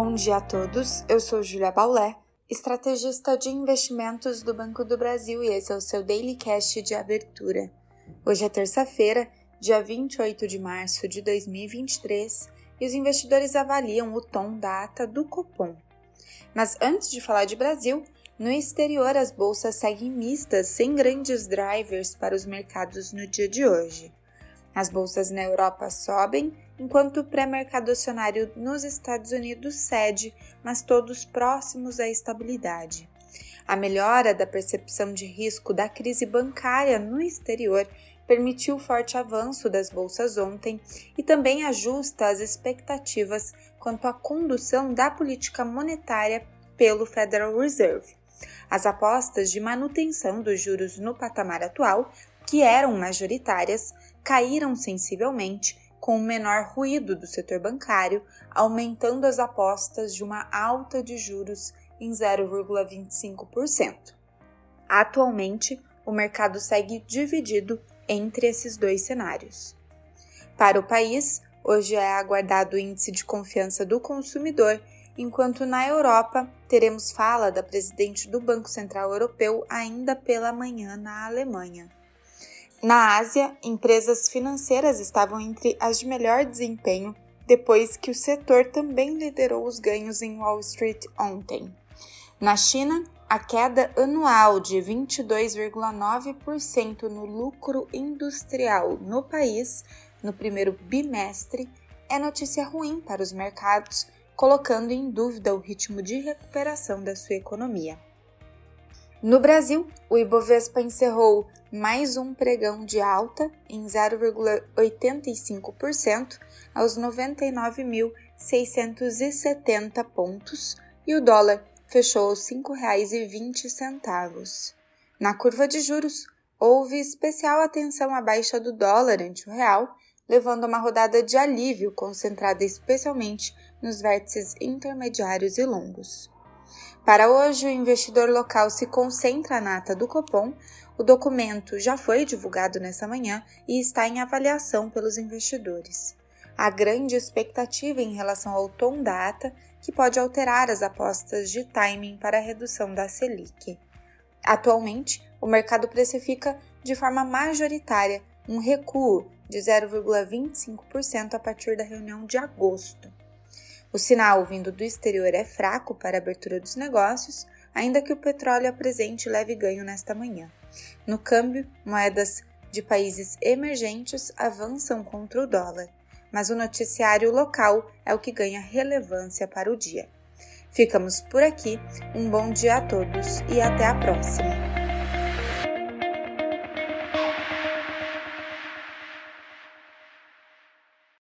Bom dia a todos, eu sou Julia Baulé, estrategista de investimentos do Banco do Brasil e esse é o seu Daily Cash de abertura. Hoje é terça-feira, dia 28 de março de 2023 e os investidores avaliam o tom da ata do Copom. Mas antes de falar de Brasil, no exterior as bolsas seguem mistas sem grandes drivers para os mercados no dia de hoje. As bolsas na Europa sobem, enquanto o pré-mercado acionário nos Estados Unidos cede, mas todos próximos à estabilidade. A melhora da percepção de risco da crise bancária no exterior permitiu forte avanço das bolsas ontem e também ajusta as expectativas quanto à condução da política monetária pelo Federal Reserve. As apostas de manutenção dos juros no patamar atual, que eram majoritárias, caíram sensivelmente com o menor ruído do setor bancário, aumentando as apostas de uma alta de juros em 0,25%. Atualmente, o mercado segue dividido entre esses dois cenários. Para o país, hoje é aguardado o índice de confiança do consumidor, enquanto na Europa teremos fala da presidente do Banco Central Europeu ainda pela manhã na Alemanha. Na Ásia, empresas financeiras estavam entre as de melhor desempenho depois que o setor também liderou os ganhos em Wall Street ontem. Na China, a queda anual de 22,9% no lucro industrial no país no primeiro bimestre é notícia ruim para os mercados, colocando em dúvida o ritmo de recuperação da sua economia. No Brasil, o Ibovespa encerrou mais um pregão de alta em 0,85% aos 99.670 pontos e o dólar fechou aos R$ 5,20. Na curva de juros, houve especial atenção à baixa do dólar ante o real, levando a uma rodada de alívio concentrada especialmente nos vértices intermediários e longos. Para hoje, o investidor local se concentra na ata do Copom. O documento já foi divulgado nessa manhã e está em avaliação pelos investidores. Há grande expectativa em relação ao tom da ata, que pode alterar as apostas de timing para a redução da Selic. Atualmente, o mercado precifica de forma majoritária um recuo de 0,25% a partir da reunião de agosto. O sinal vindo do exterior é fraco para a abertura dos negócios, ainda que o petróleo apresente leve ganho nesta manhã. No câmbio, moedas de países emergentes avançam contra o dólar, mas o noticiário local é o que ganha relevância para o dia. Ficamos por aqui, um bom dia a todos e até a próxima!